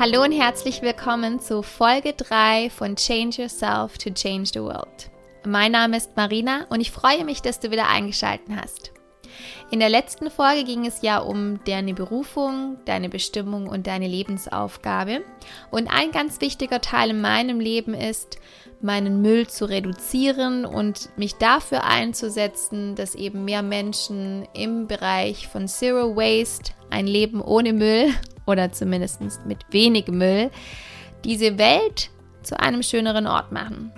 Hallo und herzlich willkommen zu Folge 3 von Change Yourself to Change the World. Mein Name ist Marina und ich freue mich, dass du wieder eingeschaltet hast. In der letzten Folge ging es ja um deine Berufung, deine Bestimmung und deine Lebensaufgabe. Und ein ganz wichtiger Teil in meinem Leben ist, meinen Müll zu reduzieren und mich dafür einzusetzen, dass eben mehr Menschen im Bereich von Zero Waste, ein Leben ohne Müll oder zumindest mit wenig Müll, diese Welt zu einem schöneren Ort machen.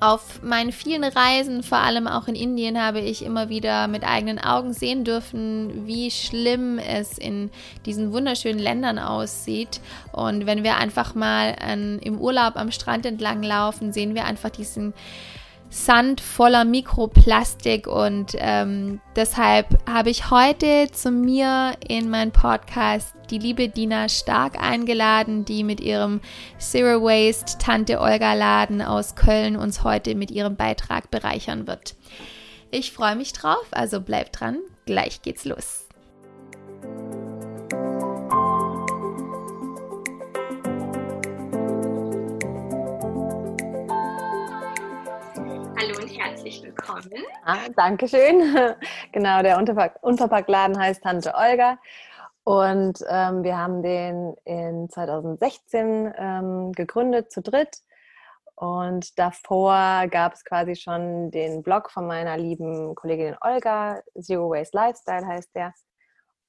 Auf meinen vielen Reisen, vor allem auch in Indien, habe ich immer wieder mit eigenen Augen sehen dürfen, wie schlimm es in diesen wunderschönen Ländern aussieht. Und wenn wir einfach mal an, im Urlaub am Strand entlang laufen, sehen wir einfach diesen Sand voller Mikroplastik und ähm, deshalb habe ich heute zu mir in meinen Podcast die liebe Dina Stark eingeladen, die mit ihrem Zero Waste Tante Olga Laden aus Köln uns heute mit ihrem Beitrag bereichern wird. Ich freue mich drauf, also bleibt dran, gleich geht's los. herzlich willkommen. Ah, Dankeschön. Genau, der Unterpack Unverpacktladen heißt Tante Olga. Und ähm, wir haben den in 2016 ähm, gegründet, zu dritt. Und davor gab es quasi schon den Blog von meiner lieben Kollegin Olga, Zero Waste Lifestyle heißt der.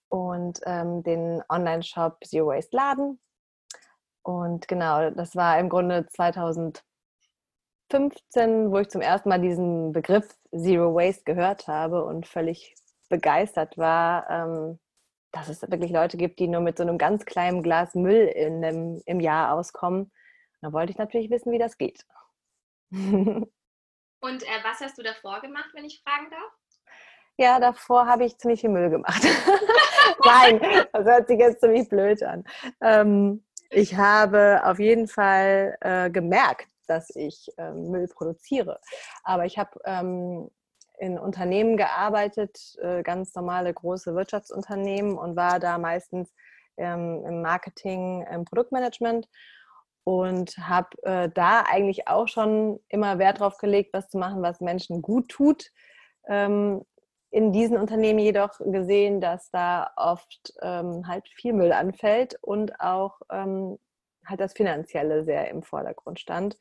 Und ähm, den Online-Shop Zero Waste Laden. Und genau, das war im Grunde 2000 15, wo ich zum ersten Mal diesen Begriff Zero Waste gehört habe und völlig begeistert war, ähm, dass es wirklich Leute gibt, die nur mit so einem ganz kleinen Glas Müll in einem, im Jahr auskommen. Da wollte ich natürlich wissen, wie das geht. und äh, was hast du davor gemacht, wenn ich fragen darf? Ja, davor habe ich ziemlich viel Müll gemacht. Nein, das hört sich jetzt ziemlich blöd an. Ähm, ich habe auf jeden Fall äh, gemerkt, dass ich ähm, Müll produziere. Aber ich habe ähm, in Unternehmen gearbeitet, äh, ganz normale große Wirtschaftsunternehmen und war da meistens ähm, im Marketing, im Produktmanagement und habe äh, da eigentlich auch schon immer Wert drauf gelegt, was zu machen, was Menschen gut tut. Ähm, in diesen Unternehmen jedoch gesehen, dass da oft ähm, halt viel Müll anfällt und auch halt das Finanzielle sehr im Vordergrund stand.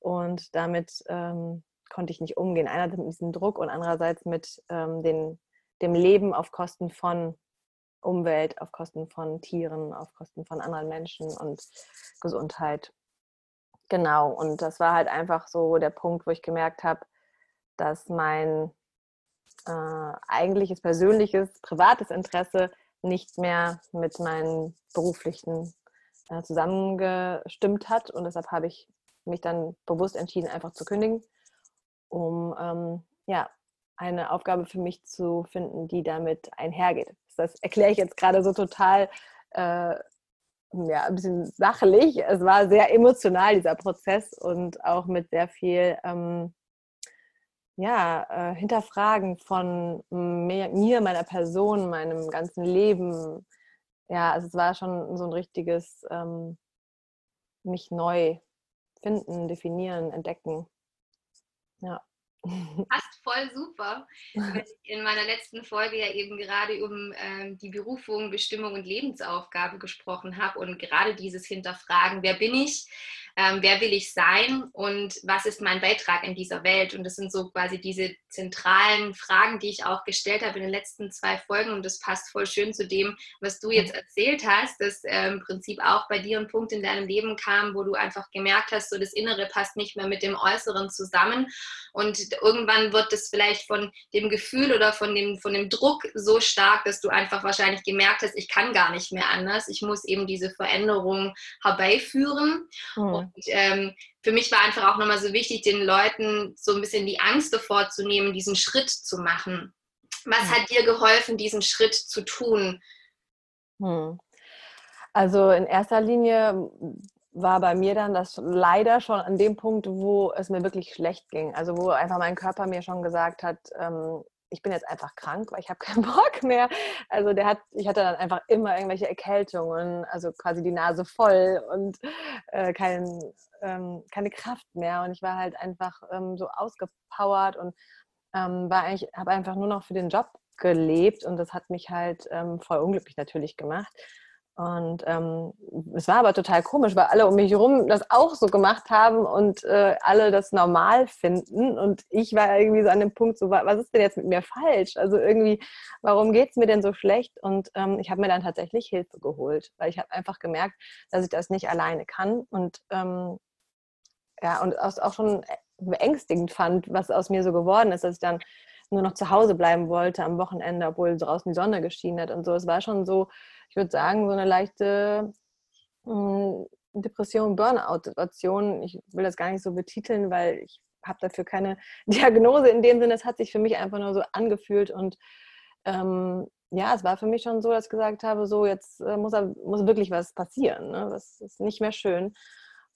Und damit ähm, konnte ich nicht umgehen. Einerseits mit diesem Druck und andererseits mit ähm, den, dem Leben auf Kosten von Umwelt, auf Kosten von Tieren, auf Kosten von anderen Menschen und Gesundheit. Genau, und das war halt einfach so der Punkt, wo ich gemerkt habe, dass mein äh, eigentliches persönliches, privates Interesse nicht mehr mit meinen beruflichen äh, zusammengestimmt hat. Und deshalb habe ich mich dann bewusst entschieden, einfach zu kündigen, um ähm, ja, eine Aufgabe für mich zu finden, die damit einhergeht. Das erkläre ich jetzt gerade so total äh, ja, ein bisschen sachlich. Es war sehr emotional, dieser Prozess und auch mit sehr viel ähm, ja, äh, Hinterfragen von mir, mir, meiner Person, meinem ganzen Leben. Ja, also es war schon so ein richtiges ähm, mich neu finden, definieren, entdecken. Ja. Passt voll super. In meiner letzten Folge ja eben gerade um ähm, die Berufung, Bestimmung und Lebensaufgabe gesprochen habe und gerade dieses Hinterfragen, wer bin ich, ähm, wer will ich sein und was ist mein Beitrag in dieser Welt. Und das sind so quasi diese zentralen Fragen, die ich auch gestellt habe in den letzten zwei Folgen. Und das passt voll schön zu dem, was du jetzt erzählt hast, dass äh, im Prinzip auch bei dir ein Punkt in deinem Leben kam, wo du einfach gemerkt hast, so das Innere passt nicht mehr mit dem Äußeren zusammen. Und irgendwann wird es vielleicht von dem Gefühl oder von dem, von dem Druck so stark, dass du einfach wahrscheinlich gemerkt hast, ich kann gar nicht mehr anders. Ich muss eben diese Veränderung herbeiführen. Mhm. Und ähm, für mich war einfach auch nochmal so wichtig, den Leuten so ein bisschen die Angst davor zu nehmen, diesen Schritt zu machen. Was mhm. hat dir geholfen, diesen Schritt zu tun? Hm. Also in erster Linie war bei mir dann das leider schon an dem Punkt, wo es mir wirklich schlecht ging. Also wo einfach mein Körper mir schon gesagt hat, ähm, ich bin jetzt einfach krank, weil ich habe keinen Bock mehr. Also der hat, ich hatte dann einfach immer irgendwelche Erkältungen, also quasi die Nase voll und äh, kein, ähm, keine Kraft mehr. Und ich war halt einfach ähm, so ausgepowert und ähm, war eigentlich, habe einfach nur noch für den Job gelebt und das hat mich halt ähm, voll unglücklich natürlich gemacht. Und ähm, es war aber total komisch, weil alle um mich herum das auch so gemacht haben und äh, alle das normal finden. Und ich war irgendwie so an dem Punkt, so, was ist denn jetzt mit mir falsch? Also irgendwie, warum geht es mir denn so schlecht? Und ähm, ich habe mir dann tatsächlich Hilfe geholt, weil ich habe einfach gemerkt, dass ich das nicht alleine kann. Und ähm, ja, und auch schon beängstigend fand, was aus mir so geworden ist, dass ich dann nur noch zu Hause bleiben wollte am Wochenende, obwohl draußen die Sonne geschienen hat und so. Es war schon so, ich würde sagen, so eine leichte hm, Depression, Burnout-Situation. Ich will das gar nicht so betiteln, weil ich habe dafür keine Diagnose in dem Sinne. Es hat sich für mich einfach nur so angefühlt und ähm, ja, es war für mich schon so, dass ich gesagt habe, so jetzt äh, muss, muss wirklich was passieren. Ne? Das ist nicht mehr schön.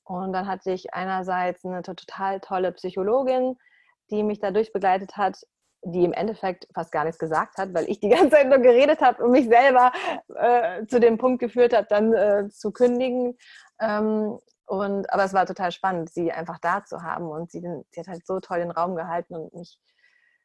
Und dann hatte ich einerseits eine total tolle Psychologin, die mich dadurch begleitet hat, die im Endeffekt fast gar nichts gesagt hat, weil ich die ganze Zeit nur geredet habe und mich selber äh, zu dem Punkt geführt habe, dann äh, zu kündigen. Ähm, und, aber es war total spannend, sie einfach da zu haben. Und sie, sie hat halt so toll den Raum gehalten und mich,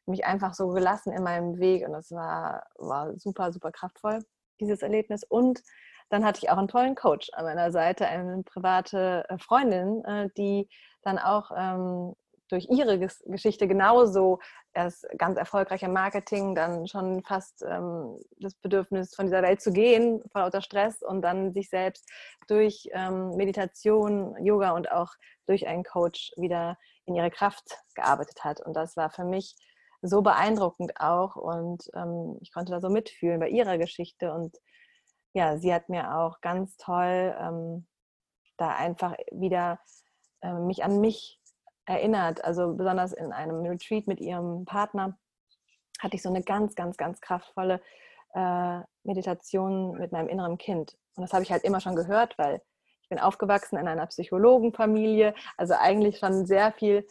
mich einfach so gelassen in meinem Weg. Und das war, war super, super kraftvoll, dieses Erlebnis. Und dann hatte ich auch einen tollen Coach an meiner Seite, eine private äh, Freundin, äh, die dann auch ähm, durch ihre Geschichte genauso erst ganz erfolgreich im Marketing, dann schon fast ähm, das Bedürfnis von dieser Welt zu gehen, vor lauter Stress und dann sich selbst durch ähm, Meditation, Yoga und auch durch einen Coach wieder in ihre Kraft gearbeitet hat. Und das war für mich so beeindruckend auch und ähm, ich konnte da so mitfühlen bei ihrer Geschichte und ja, sie hat mir auch ganz toll ähm, da einfach wieder äh, mich an mich erinnert. Also besonders in einem Retreat mit ihrem Partner hatte ich so eine ganz, ganz, ganz kraftvolle äh, Meditation mit meinem inneren Kind. Und das habe ich halt immer schon gehört, weil ich bin aufgewachsen in einer Psychologenfamilie, also eigentlich schon sehr viel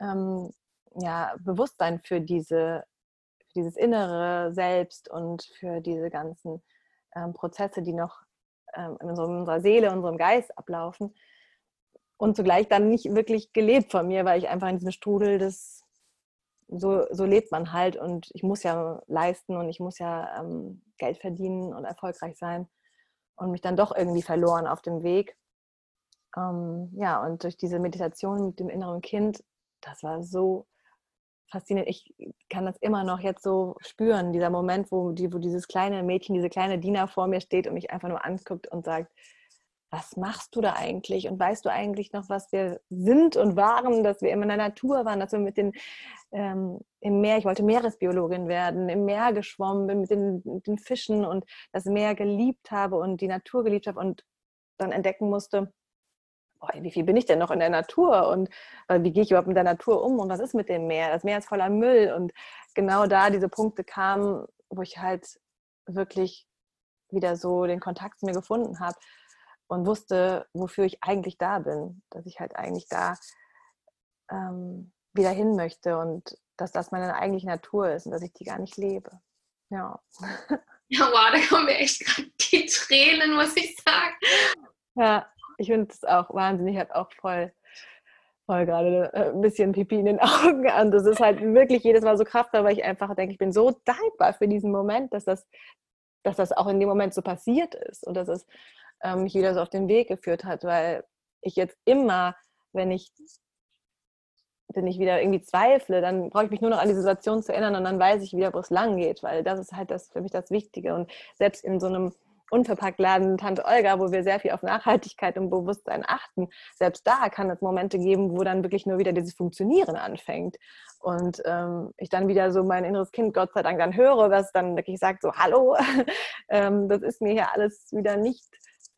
ähm, ja, Bewusstsein für, diese, für dieses innere Selbst und für diese ganzen ähm, Prozesse, die noch ähm, in unserer Seele, unserem Geist ablaufen. Und zugleich dann nicht wirklich gelebt von mir, weil ich einfach in diesem Strudel des, so, so lebt man halt und ich muss ja leisten und ich muss ja ähm, Geld verdienen und erfolgreich sein und mich dann doch irgendwie verloren auf dem Weg. Ähm, ja, und durch diese Meditation mit dem inneren Kind, das war so faszinierend. Ich kann das immer noch jetzt so spüren, dieser Moment, wo, die, wo dieses kleine Mädchen, diese kleine Diener vor mir steht und mich einfach nur anguckt und sagt, was machst du da eigentlich? Und weißt du eigentlich noch, was wir sind und waren, dass wir immer in der Natur waren, dass wir mit den ähm, im Meer, ich wollte Meeresbiologin werden, im Meer geschwommen bin mit den, mit den Fischen und das Meer geliebt habe und die Natur geliebt habe und dann entdecken musste, boah, wie viel bin ich denn noch in der Natur und wie gehe ich überhaupt mit der Natur um und was ist mit dem Meer? Das Meer ist voller Müll und genau da diese Punkte kamen, wo ich halt wirklich wieder so den Kontakt zu mir gefunden habe und wusste, wofür ich eigentlich da bin, dass ich halt eigentlich da ähm, wieder hin möchte und dass das meine eigentliche Natur ist und dass ich die gar nicht lebe. Ja. Ja, wow, da kommen mir echt gerade die Tränen, muss ich sagen. Ja, ich finde es auch wahnsinnig, ich habe auch voll, voll gerade äh, ein bisschen Pipi in den Augen an. Das ist halt wirklich jedes Mal so kraftvoll, weil ich einfach denke, ich bin so dankbar für diesen Moment, dass das, dass das auch in dem Moment so passiert ist und dass es ähm, mich wieder so auf den Weg geführt hat, weil ich jetzt immer, wenn ich wenn ich wieder irgendwie zweifle, dann brauche ich mich nur noch an die Situation zu erinnern und dann weiß ich wieder, wo es lang geht, weil das ist halt das für mich das Wichtige. Und selbst in so einem Unverpacktladen Tante Olga, wo wir sehr viel auf Nachhaltigkeit und Bewusstsein achten, selbst da kann es Momente geben, wo dann wirklich nur wieder dieses Funktionieren anfängt. Und ähm, ich dann wieder so mein inneres Kind, Gott sei Dank, dann höre, was dann wirklich sagt, so, hallo, ähm, das ist mir hier alles wieder nicht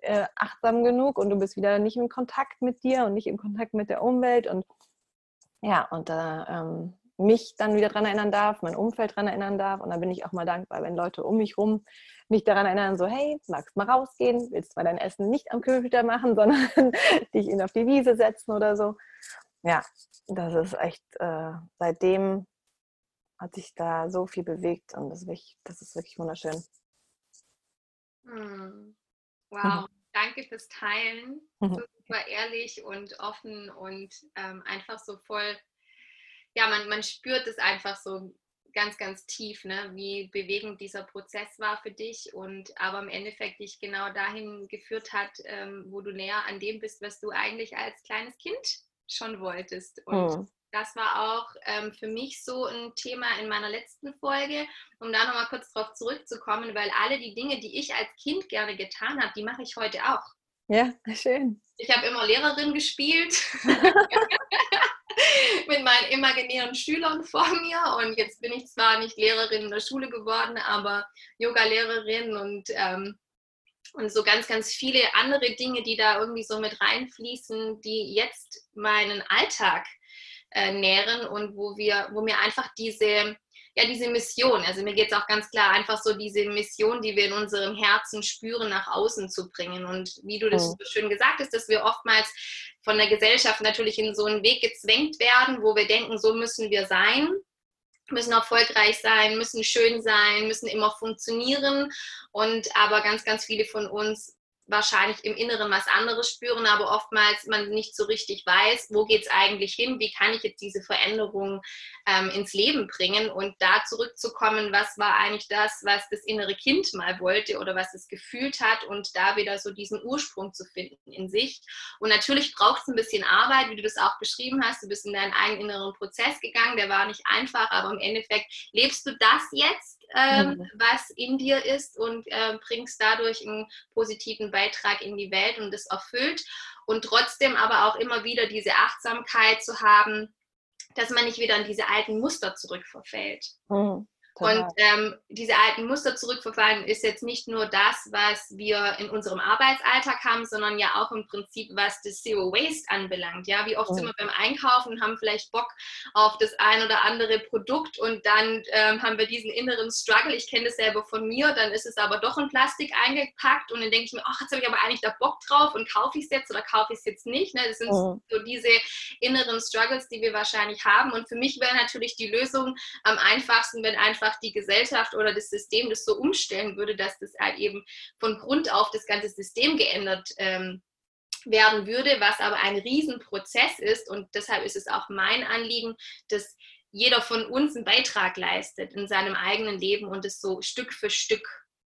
äh, achtsam genug und du bist wieder nicht im Kontakt mit dir und nicht im Kontakt mit der Umwelt. Und ja, und da ähm, mich dann wieder daran erinnern darf, mein Umfeld daran erinnern darf. Und da bin ich auch mal dankbar, wenn Leute um mich rum mich daran erinnern, so, hey, magst mal rausgehen, willst mal dein Essen nicht am Computer machen, sondern dich ihn auf die Wiese setzen oder so. Ja, das ist echt, äh, seitdem hat sich da so viel bewegt und das ist wirklich, das ist wirklich wunderschön. Hm. Wow, danke fürs Teilen. So super ehrlich und offen und ähm, einfach so voll, ja, man, man spürt es einfach so ganz, ganz tief, ne? wie bewegend dieser Prozess war für dich und aber im Endeffekt dich genau dahin geführt hat, ähm, wo du näher an dem bist, was du eigentlich als kleines Kind schon wolltest. Und mhm. Das war auch ähm, für mich so ein Thema in meiner letzten Folge, um da nochmal kurz drauf zurückzukommen, weil alle die Dinge, die ich als Kind gerne getan habe, die mache ich heute auch. Ja, schön. Ich habe immer Lehrerin gespielt. mit meinen imaginären Schülern vor mir und jetzt bin ich zwar nicht Lehrerin in der Schule geworden, aber Yoga-Lehrerin und, ähm, und so ganz, ganz viele andere Dinge, die da irgendwie so mit reinfließen, die jetzt meinen Alltag äh, nähren und wo wir, wo mir einfach diese ja, diese Mission. Also mir geht es auch ganz klar einfach so diese Mission, die wir in unserem Herzen spüren, nach außen zu bringen. Und wie du das oh. so schön gesagt hast, dass wir oftmals von der Gesellschaft natürlich in so einen Weg gezwängt werden, wo wir denken, so müssen wir sein müssen erfolgreich sein, müssen schön sein, müssen immer funktionieren. Und aber ganz, ganz viele von uns wahrscheinlich im Inneren was anderes spüren, aber oftmals man nicht so richtig weiß, wo geht es eigentlich hin, wie kann ich jetzt diese Veränderung ähm, ins Leben bringen und da zurückzukommen, was war eigentlich das, was das innere Kind mal wollte oder was es gefühlt hat und da wieder so diesen Ursprung zu finden in sich. Und natürlich braucht es ein bisschen Arbeit, wie du das auch beschrieben hast, du bist in deinen eigenen inneren Prozess gegangen, der war nicht einfach, aber im Endeffekt lebst du das jetzt ähm, mhm. was in dir ist und äh, bringst dadurch einen positiven Beitrag in die Welt und das erfüllt. Und trotzdem aber auch immer wieder diese Achtsamkeit zu haben, dass man nicht wieder in diese alten Muster zurückverfällt. Mhm. Und ähm, diese alten Muster zurückverfallen ist jetzt nicht nur das, was wir in unserem Arbeitsalltag haben, sondern ja auch im Prinzip, was das Zero Waste anbelangt. Ja, wie oft mhm. sind wir beim Einkaufen und haben vielleicht Bock auf das ein oder andere Produkt und dann ähm, haben wir diesen inneren Struggle. Ich kenne das selber von mir, dann ist es aber doch in Plastik eingepackt und dann denke ich mir, ach, jetzt habe ich aber eigentlich da Bock drauf und kaufe ich es jetzt oder kaufe ich es jetzt nicht. Ne? Das sind mhm. so diese inneren Struggles, die wir wahrscheinlich haben. Und für mich wäre natürlich die Lösung am einfachsten, wenn einfach einfach die Gesellschaft oder das System das so umstellen würde, dass das halt eben von Grund auf das ganze System geändert ähm, werden würde, was aber ein Riesenprozess ist. Und deshalb ist es auch mein Anliegen, dass jeder von uns einen Beitrag leistet in seinem eigenen Leben und es so Stück für Stück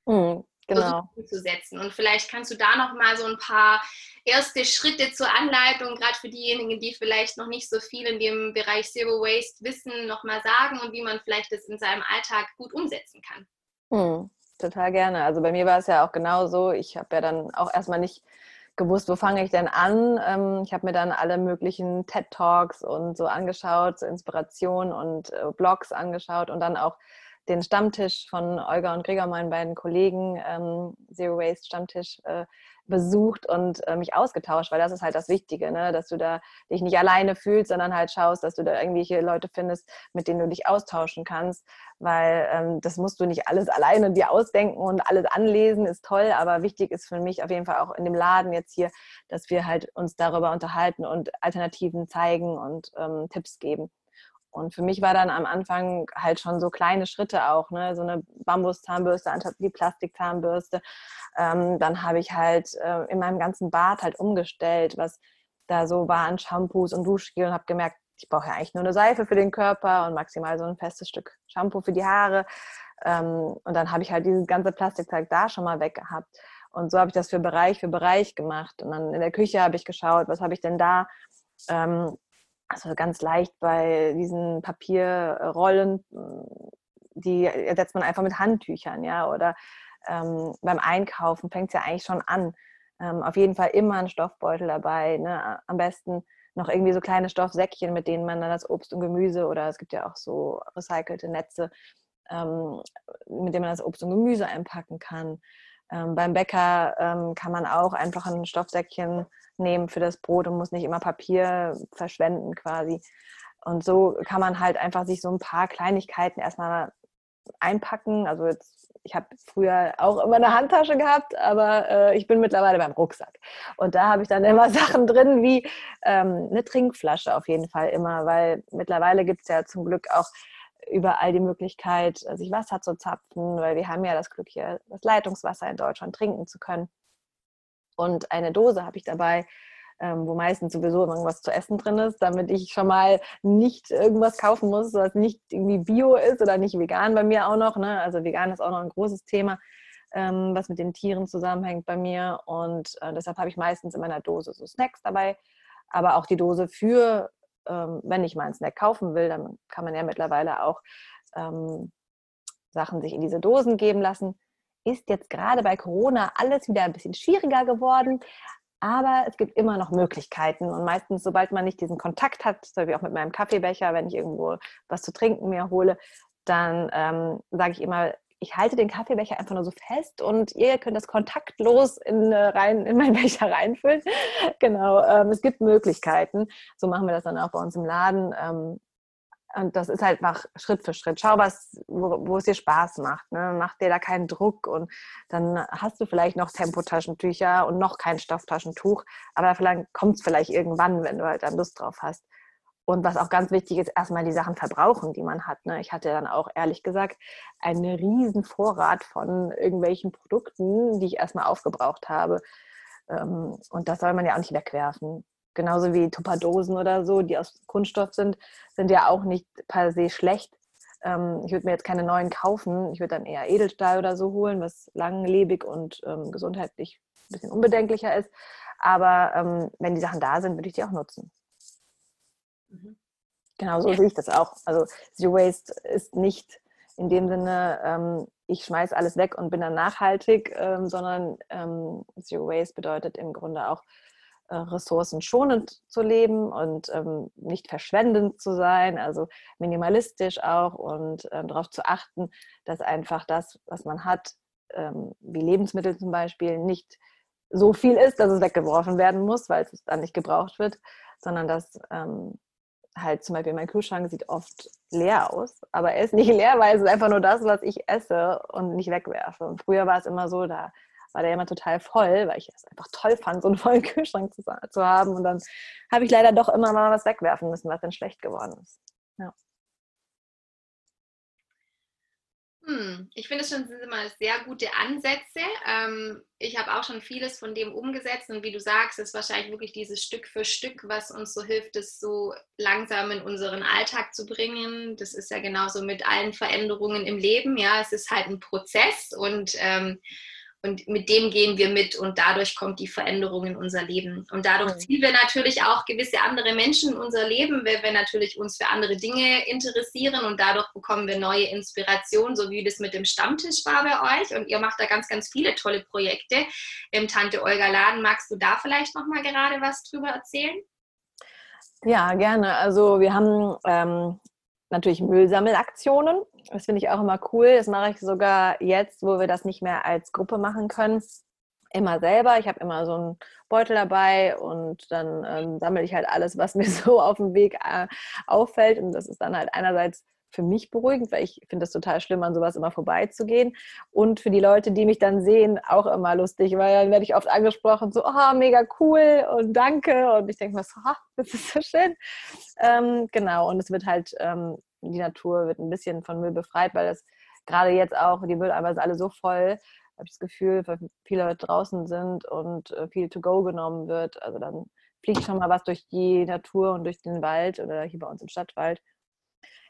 mhm, genau. umzusetzen. Und vielleicht kannst du da noch mal so ein paar erste Schritte zur Anleitung, gerade für diejenigen, die vielleicht noch nicht so viel in dem Bereich Zero Waste wissen, nochmal sagen und wie man vielleicht das in seinem Alltag gut umsetzen kann? Hm, total gerne. Also bei mir war es ja auch genauso. Ich habe ja dann auch erstmal nicht gewusst, wo fange ich denn an. Ähm, ich habe mir dann alle möglichen TED Talks und so angeschaut, Inspiration und äh, Blogs angeschaut und dann auch den Stammtisch von Olga und Gregor, meinen beiden Kollegen, ähm, Zero Waste Stammtisch, äh, besucht und äh, mich ausgetauscht, weil das ist halt das Wichtige, ne? dass du da dich nicht alleine fühlst, sondern halt schaust, dass du da irgendwelche Leute findest, mit denen du dich austauschen kannst, weil ähm, das musst du nicht alles alleine dir ausdenken und alles anlesen, ist toll, aber wichtig ist für mich auf jeden Fall auch in dem Laden jetzt hier, dass wir halt uns darüber unterhalten und Alternativen zeigen und ähm, Tipps geben. Und für mich war dann am Anfang halt schon so kleine Schritte auch, ne? so eine Bambuszahnbürste anstatt die Plastikzahnbürste. Ähm, dann habe ich halt äh, in meinem ganzen Bad halt umgestellt, was da so war an Shampoos und Duschgel und habe gemerkt, ich brauche ja eigentlich nur eine Seife für den Körper und maximal so ein festes Stück Shampoo für die Haare. Ähm, und dann habe ich halt dieses ganze Plastikzeug da schon mal weg gehabt. Und so habe ich das für Bereich für Bereich gemacht. Und dann in der Küche habe ich geschaut, was habe ich denn da? Ähm, also ganz leicht bei diesen Papierrollen, die ersetzt man einfach mit Handtüchern, ja, oder ähm, beim Einkaufen fängt es ja eigentlich schon an. Ähm, auf jeden Fall immer ein Stoffbeutel dabei, ne? am besten noch irgendwie so kleine Stoffsäckchen, mit denen man dann das Obst und Gemüse oder es gibt ja auch so recycelte Netze, ähm, mit denen man das Obst und Gemüse einpacken kann. Ähm, beim Bäcker ähm, kann man auch einfach ein Stoffsäckchen nehmen für das Brot und muss nicht immer Papier verschwenden quasi. Und so kann man halt einfach sich so ein paar Kleinigkeiten erstmal einpacken. Also jetzt, ich habe früher auch immer eine Handtasche gehabt, aber äh, ich bin mittlerweile beim Rucksack. Und da habe ich dann immer Sachen drin wie ähm, eine Trinkflasche auf jeden Fall immer, weil mittlerweile gibt es ja zum Glück auch überall die Möglichkeit, sich Wasser zu zapfen, weil wir haben ja das Glück hier, das Leitungswasser in Deutschland trinken zu können. Und eine Dose habe ich dabei, ähm, wo meistens sowieso irgendwas zu essen drin ist, damit ich schon mal nicht irgendwas kaufen muss, was nicht irgendwie bio ist oder nicht vegan bei mir auch noch. Ne? Also vegan ist auch noch ein großes Thema, ähm, was mit den Tieren zusammenhängt bei mir. Und äh, deshalb habe ich meistens in meiner Dose so Snacks dabei, aber auch die Dose für, ähm, wenn ich mal einen Snack kaufen will, dann kann man ja mittlerweile auch ähm, Sachen sich in diese Dosen geben lassen. Ist jetzt gerade bei Corona alles wieder ein bisschen schwieriger geworden, aber es gibt immer noch Möglichkeiten. Und meistens, sobald man nicht diesen Kontakt hat, so wie auch mit meinem Kaffeebecher, wenn ich irgendwo was zu trinken mir hole, dann ähm, sage ich immer, ich halte den Kaffeebecher einfach nur so fest und ihr könnt das kontaktlos in, äh, rein, in meinen Becher reinfüllen. genau, ähm, es gibt Möglichkeiten. So machen wir das dann auch bei uns im Laden. Ähm, und das ist halt nach Schritt für Schritt. Schau, was, wo, wo es dir Spaß macht. Ne? Mach dir da keinen Druck und dann hast du vielleicht noch Tempotaschentücher und noch kein Stofftaschentuch, aber vielleicht kommt es vielleicht irgendwann, wenn du halt dann Lust drauf hast. Und was auch ganz wichtig ist, erstmal die Sachen verbrauchen, die man hat. Ne? Ich hatte dann auch ehrlich gesagt einen riesen Vorrat von irgendwelchen Produkten, die ich erstmal aufgebraucht habe. Ähm, und das soll man ja auch nicht wegwerfen genauso wie Tupperdosen oder so, die aus Kunststoff sind, sind ja auch nicht per se schlecht. Ähm, ich würde mir jetzt keine neuen kaufen. Ich würde dann eher Edelstahl oder so holen, was langlebig und ähm, gesundheitlich ein bisschen unbedenklicher ist. Aber wenn die Sachen da sind, würde ich die auch nutzen. Mhm. Genau so ja. sehe ich das auch. Also Zero Waste ist nicht in dem Sinne, ähm, ich schmeiße alles weg und bin dann nachhaltig, ähm, sondern ähm, Zero Waste bedeutet im Grunde auch, äh, ressourcenschonend zu leben und ähm, nicht verschwendend zu sein, also minimalistisch auch und ähm, darauf zu achten, dass einfach das, was man hat, ähm, wie Lebensmittel zum Beispiel, nicht so viel ist, dass es weggeworfen werden muss, weil es dann nicht gebraucht wird, sondern dass ähm, halt zum Beispiel mein Kühlschrank sieht oft leer aus, aber er ist nicht leer, weil es ist einfach nur das, was ich esse und nicht wegwerfe. Und früher war es immer so, da war der immer total voll, weil ich es einfach toll fand, so einen vollen Kühlschrank zu, zu haben. Und dann habe ich leider doch immer mal was wegwerfen müssen, was dann schlecht geworden ist. Ja. Hm, ich finde, es schon sind immer sehr gute Ansätze. Ähm, ich habe auch schon vieles von dem umgesetzt und wie du sagst, ist wahrscheinlich wirklich dieses Stück für Stück, was uns so hilft, es so langsam in unseren Alltag zu bringen. Das ist ja genauso mit allen Veränderungen im Leben. Ja, es ist halt ein Prozess und ähm, und mit dem gehen wir mit und dadurch kommt die Veränderung in unser Leben. Und dadurch ziehen wir natürlich auch gewisse andere Menschen in unser Leben, weil wir natürlich uns für andere Dinge interessieren und dadurch bekommen wir neue Inspirationen, so wie das mit dem Stammtisch war bei euch. Und ihr macht da ganz, ganz viele tolle Projekte im Tante Olga Laden. Magst du da vielleicht nochmal gerade was drüber erzählen? Ja, gerne. Also wir haben ähm, natürlich Müllsammelaktionen. Das finde ich auch immer cool. Das mache ich sogar jetzt, wo wir das nicht mehr als Gruppe machen können. Immer selber. Ich habe immer so einen Beutel dabei und dann ähm, sammle ich halt alles, was mir so auf dem Weg äh, auffällt. Und das ist dann halt einerseits für mich beruhigend, weil ich finde es total schlimm, an sowas immer vorbeizugehen. Und für die Leute, die mich dann sehen, auch immer lustig, weil dann werde ich oft angesprochen, so, oh, mega cool und danke. Und ich denke mir so, oh, das ist so schön. Ähm, genau, und es wird halt, ähm, die Natur wird ein bisschen von Müll befreit, weil das gerade jetzt auch, die Mülleimer sind alle so voll, habe ich das Gefühl, weil viele Leute draußen sind und äh, viel to go genommen wird. Also dann fliegt schon mal was durch die Natur und durch den Wald oder hier bei uns im Stadtwald.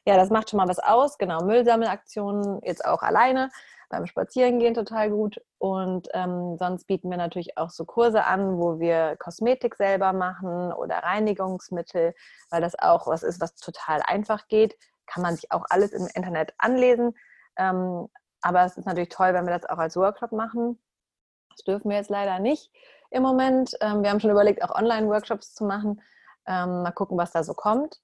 Ja, das macht schon mal was aus. Genau, Müllsammelaktionen jetzt auch alleine beim Spazierengehen total gut. Und ähm, sonst bieten wir natürlich auch so Kurse an, wo wir Kosmetik selber machen oder Reinigungsmittel, weil das auch was ist, was total einfach geht. Kann man sich auch alles im Internet anlesen. Ähm, aber es ist natürlich toll, wenn wir das auch als Workshop machen. Das dürfen wir jetzt leider nicht im Moment. Ähm, wir haben schon überlegt, auch Online-Workshops zu machen. Ähm, mal gucken, was da so kommt.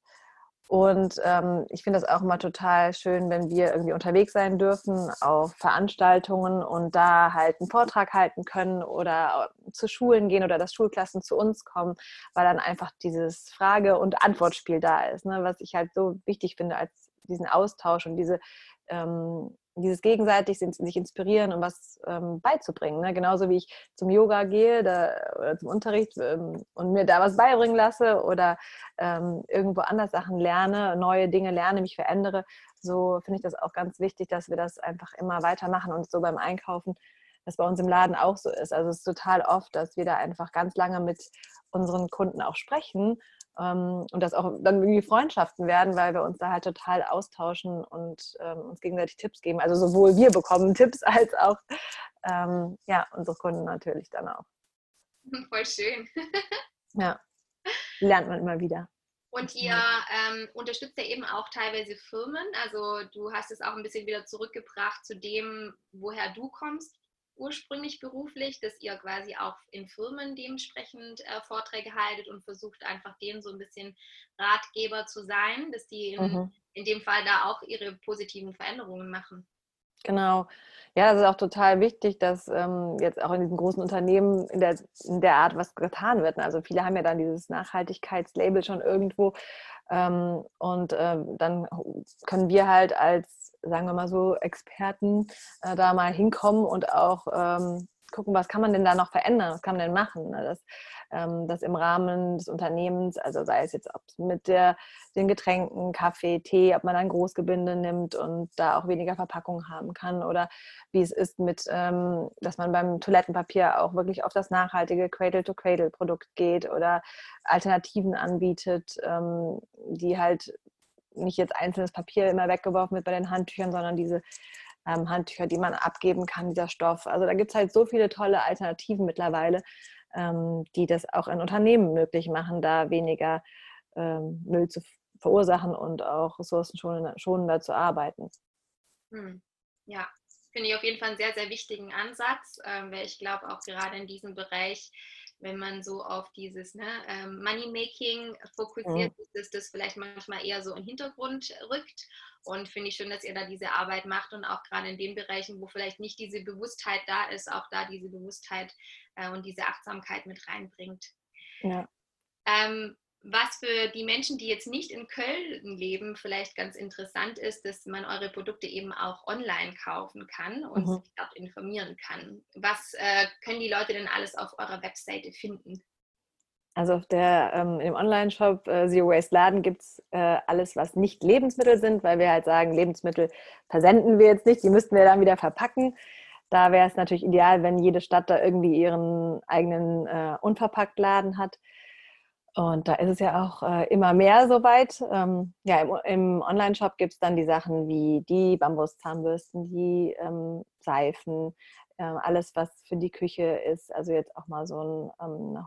Und ähm, ich finde das auch immer total schön, wenn wir irgendwie unterwegs sein dürfen auf Veranstaltungen und da halt einen Vortrag halten können oder zu Schulen gehen oder dass Schulklassen zu uns kommen, weil dann einfach dieses Frage- und Antwortspiel da ist, ne? was ich halt so wichtig finde als diesen Austausch und diese ähm, dieses gegenseitig sich inspirieren und was ähm, beizubringen. Ne? Genauso wie ich zum Yoga gehe da, oder zum Unterricht ähm, und mir da was beibringen lasse oder ähm, irgendwo anders Sachen lerne, neue Dinge lerne, mich verändere. So finde ich das auch ganz wichtig, dass wir das einfach immer weitermachen und so beim Einkaufen, das bei uns im Laden auch so ist. Also es ist total oft, dass wir da einfach ganz lange mit unseren Kunden auch sprechen und das auch dann irgendwie Freundschaften werden, weil wir uns da halt total austauschen und ähm, uns gegenseitig Tipps geben. Also sowohl wir bekommen Tipps als auch ähm, ja, unsere Kunden natürlich dann auch. Voll schön. ja, lernt man immer wieder. Und ihr ähm, unterstützt ja eben auch teilweise Firmen. Also du hast es auch ein bisschen wieder zurückgebracht zu dem, woher du kommst ursprünglich beruflich, dass ihr quasi auch in Firmen dementsprechend äh, Vorträge haltet und versucht einfach denen so ein bisschen Ratgeber zu sein, dass die in, mhm. in dem Fall da auch ihre positiven Veränderungen machen. Genau. Ja, es ist auch total wichtig, dass ähm, jetzt auch in diesen großen Unternehmen in der, in der Art was getan wird. Also viele haben ja dann dieses Nachhaltigkeitslabel schon irgendwo. Ähm, und äh, dann können wir halt als sagen wir mal so, Experten äh, da mal hinkommen und auch ähm, gucken, was kann man denn da noch verändern, was kann man denn machen, ne? dass ähm, das im Rahmen des Unternehmens, also sei es jetzt ob mit der, den Getränken, Kaffee, Tee, ob man ein Großgebinde nimmt und da auch weniger Verpackung haben kann oder wie es ist mit, ähm, dass man beim Toilettenpapier auch wirklich auf das nachhaltige Cradle-to-Cradle-Produkt geht oder Alternativen anbietet, ähm, die halt nicht jetzt einzelnes Papier immer weggeworfen wird bei den Handtüchern, sondern diese ähm, Handtücher, die man abgeben kann, dieser Stoff. Also da gibt es halt so viele tolle Alternativen mittlerweile, ähm, die das auch in Unternehmen möglich machen, da weniger ähm, Müll zu verursachen und auch ressourcenschonender zu arbeiten. Hm. Ja, finde ich auf jeden Fall einen sehr, sehr wichtigen Ansatz, ähm, weil ich glaube auch gerade in diesem Bereich wenn man so auf dieses ne, ähm, Money-Making fokussiert mhm. ist, dass das vielleicht manchmal eher so in den Hintergrund rückt. Und finde ich schön, dass ihr da diese Arbeit macht und auch gerade in den Bereichen, wo vielleicht nicht diese Bewusstheit da ist, auch da diese Bewusstheit äh, und diese Achtsamkeit mit reinbringt. Ja. Ähm, was für die Menschen, die jetzt nicht in Köln leben, vielleicht ganz interessant ist, dass man eure Produkte eben auch online kaufen kann und mhm. sich dort informieren kann. Was äh, können die Leute denn alles auf eurer Webseite finden? Also auf der, ähm, im Online-Shop äh, Zero Waste Laden gibt es äh, alles, was nicht Lebensmittel sind, weil wir halt sagen, Lebensmittel versenden wir jetzt nicht, die müssten wir dann wieder verpacken. Da wäre es natürlich ideal, wenn jede Stadt da irgendwie ihren eigenen äh, Unverpackt-Laden hat. Und da ist es ja auch äh, immer mehr soweit. Ähm, ja, im, im Online-Shop gibt es dann die Sachen wie die Bambuszahnbürsten, die ähm, Seifen, äh, alles, was für die Küche ist. Also jetzt auch mal so ein, ähm, eine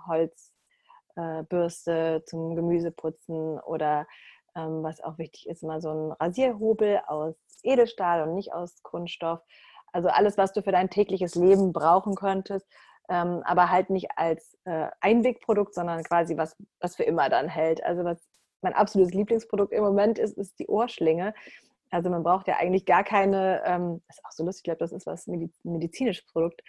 Holzbürste äh, zum Gemüseputzen oder ähm, was auch wichtig ist, mal so ein Rasierhobel aus Edelstahl und nicht aus Kunststoff. Also alles, was du für dein tägliches Leben brauchen könntest ähm, aber halt nicht als äh, Einwegprodukt, sondern quasi was, was für immer dann hält. Also was mein absolutes Lieblingsprodukt im Moment ist, ist die Ohrschlinge. Also man braucht ja eigentlich gar keine, ähm, das ist auch so lustig, ich glaube, das ist was medizinisches Produkt.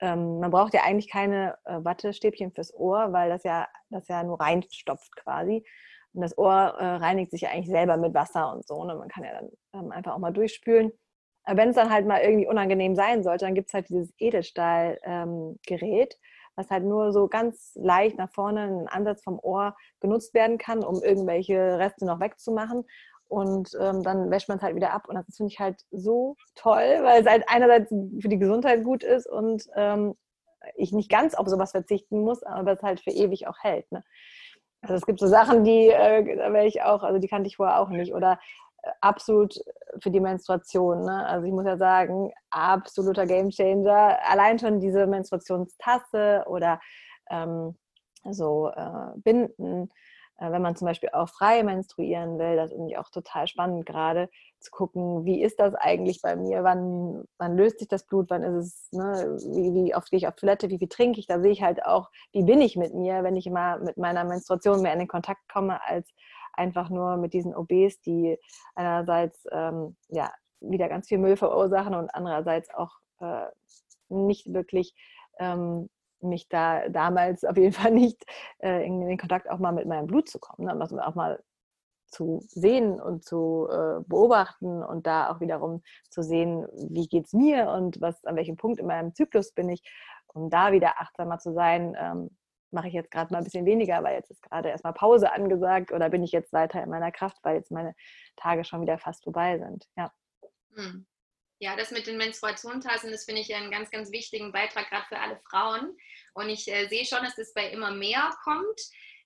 Ähm, man braucht ja eigentlich keine äh, Wattestäbchen fürs Ohr, weil das ja, das ja nur reinstopft quasi. Und das Ohr äh, reinigt sich ja eigentlich selber mit Wasser und so. Ne? Man kann ja dann ähm, einfach auch mal durchspülen. Wenn es dann halt mal irgendwie unangenehm sein sollte, dann gibt es halt dieses Edelstahlgerät, ähm, was halt nur so ganz leicht nach vorne, einen Ansatz vom Ohr genutzt werden kann, um irgendwelche Reste noch wegzumachen. Und ähm, dann wäscht man es halt wieder ab. Und das finde ich halt so toll, weil es halt einerseits für die Gesundheit gut ist und ähm, ich nicht ganz auf sowas verzichten muss, aber es halt für ewig auch hält. Ne? Also es gibt so Sachen, die, äh, da ich auch, also die kannte ich vorher auch nicht. Oder absolut für die Menstruation. Ne? Also ich muss ja sagen, absoluter Gamechanger. Allein schon diese Menstruationstasse oder ähm, so äh, Binden, äh, wenn man zum Beispiel auch frei menstruieren will, das ist nämlich auch total spannend gerade zu gucken, wie ist das eigentlich bei mir, wann, wann löst sich das Blut, wann ist es, ne? wie, wie oft gehe ich auf Toilette, wie viel trinke ich, da sehe ich halt auch, wie bin ich mit mir, wenn ich immer mit meiner Menstruation mehr in den Kontakt komme als einfach nur mit diesen OBs, die einerseits ähm, ja, wieder ganz viel Müll verursachen und andererseits auch äh, nicht wirklich ähm, mich da damals auf jeden Fall nicht äh, in den Kontakt auch mal mit meinem Blut zu kommen. Ne? Also auch mal zu sehen und zu äh, beobachten und da auch wiederum zu sehen, wie geht es mir und was, an welchem Punkt in meinem Zyklus bin ich, um da wieder achtsamer zu sein, ähm, mache ich jetzt gerade mal ein bisschen weniger, weil jetzt ist gerade erstmal Pause angesagt oder bin ich jetzt weiter in meiner Kraft, weil jetzt meine Tage schon wieder fast vorbei sind. Ja. Hm. Ja, das mit den Menstruationstassen, das finde ich einen ganz, ganz wichtigen Beitrag, gerade für alle Frauen. Und ich äh, sehe schon, dass das bei immer mehr kommt.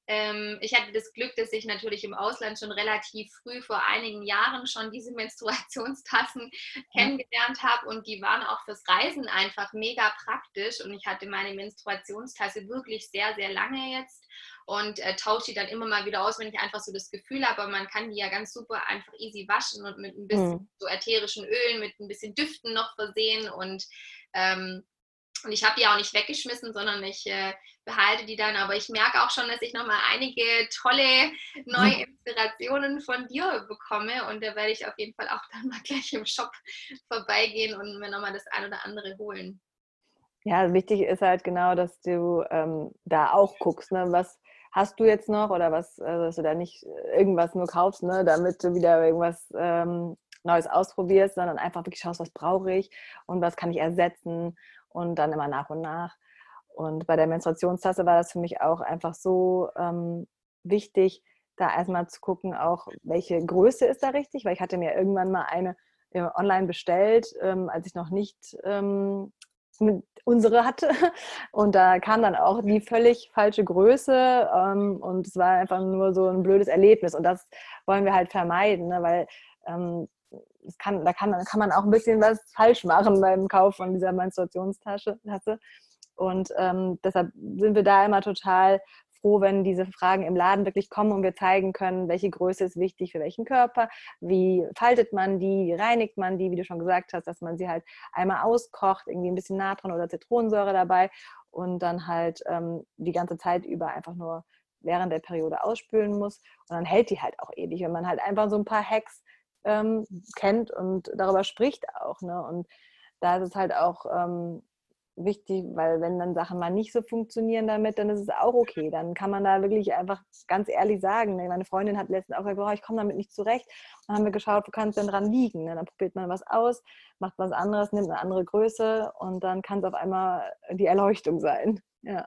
Ähm, ich hatte das Glück, dass ich natürlich im Ausland schon relativ früh, vor einigen Jahren, schon diese Menstruationstassen kennengelernt habe und die waren auch fürs Reisen einfach mega praktisch und ich hatte meine Menstruationstasse wirklich sehr, sehr lange jetzt und äh, tausche die dann immer mal wieder aus, wenn ich einfach so das Gefühl habe, aber man kann die ja ganz super einfach easy waschen und mit ein bisschen mhm. so ätherischen Ölen, mit ein bisschen Düften noch versehen und ähm, und ich habe die auch nicht weggeschmissen, sondern ich äh, behalte die dann. Aber ich merke auch schon, dass ich nochmal einige tolle neue mhm. Inspirationen von dir bekomme. Und da werde ich auf jeden Fall auch dann mal gleich im Shop vorbeigehen und mir nochmal das ein oder andere holen. Ja, wichtig ist halt genau, dass du ähm, da auch guckst, ne? was hast du jetzt noch oder was, also dass du da nicht irgendwas nur kaufst, ne? damit du wieder irgendwas ähm, Neues ausprobierst, sondern einfach wirklich schaust, was brauche ich und was kann ich ersetzen und dann immer nach und nach. Und bei der Menstruationstasse war das für mich auch einfach so ähm, wichtig, da erstmal zu gucken, auch welche Größe ist da richtig, weil ich hatte mir irgendwann mal eine äh, online bestellt, ähm, als ich noch nicht ähm, unsere hatte. Und da kam dann auch die völlig falsche Größe ähm, und es war einfach nur so ein blödes Erlebnis. Und das wollen wir halt vermeiden, ne? weil ähm, kann, da kann, kann man auch ein bisschen was falsch machen beim Kauf von dieser Menstruationstasche. Und ähm, deshalb sind wir da immer total froh, wenn diese Fragen im Laden wirklich kommen und wir zeigen können, welche Größe ist wichtig für welchen Körper, wie faltet man die, wie reinigt man die, wie du schon gesagt hast, dass man sie halt einmal auskocht, irgendwie ein bisschen Natron oder Zitronensäure dabei und dann halt ähm, die ganze Zeit über einfach nur während der Periode ausspülen muss. Und dann hält die halt auch ewig, wenn man halt einfach so ein paar Hacks ähm, kennt und darüber spricht auch. Ne? Und da ist es halt auch ähm, wichtig, weil wenn dann Sachen mal nicht so funktionieren damit, dann ist es auch okay. Dann kann man da wirklich einfach ganz ehrlich sagen. Ne? Meine Freundin hat letztens auch gesagt, oh, ich komme damit nicht zurecht. Dann haben wir geschaut, wo kann es denn dran liegen? Ne? Dann probiert man was aus, macht was anderes, nimmt eine andere Größe und dann kann es auf einmal die Erleuchtung sein. Ja.